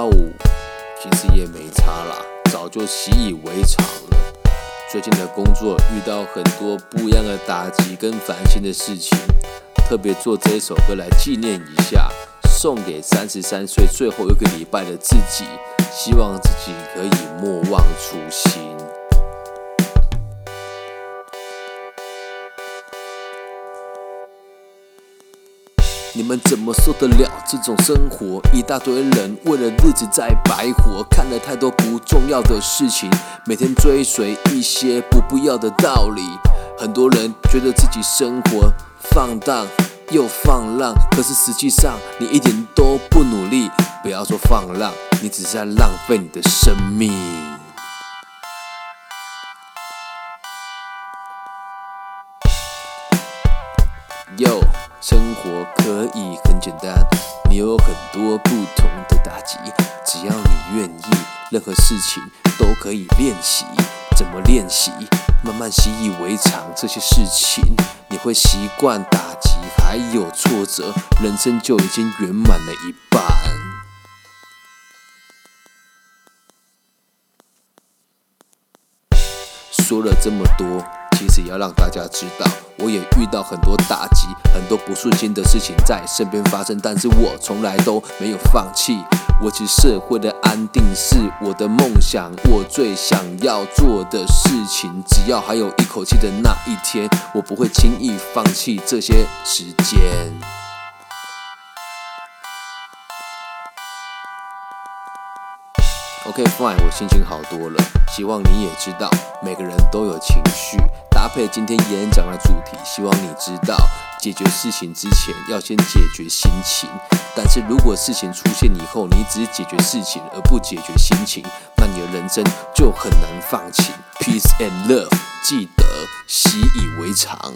啊呜，其实也没差啦，早就习以为常了。最近的工作遇到很多不一样的打击跟烦心的事情，特别做这首歌来纪念一下，送给三十三岁最后一个礼拜的自己，希望自己可以莫忘初心。你们怎么受得了这种生活？一大堆人为了日子在白活，看了太多不重要的事情，每天追随一些不必要的道理。很多人觉得自己生活放荡又放浪，可是实际上你一点都不努力。不要说放浪，你只是在浪费你的生命。哟。生活可以很简单，你有很多不同的打击，只要你愿意，任何事情都可以练习。怎么练习？慢慢习以为常，这些事情你会习惯打击，还有挫折，人生就已经圆满了一半。说了这么多。其实也要让大家知道，我也遇到很多打击，很多不顺心的事情在身边发生，但是我从来都没有放弃。我其实社会的安定是我的梦想，我最想要做的事情。只要还有一口气的那一天，我不会轻易放弃这些时间。OK，fine，我心情好多了。希望你也知道，每个人都有情绪。搭配今天演讲的主题，希望你知道，解决事情之前要先解决心情。但是如果事情出现以后，你只解决事情而不解决心情，那你的人生就很难放弃。Peace and love，记得习以为常。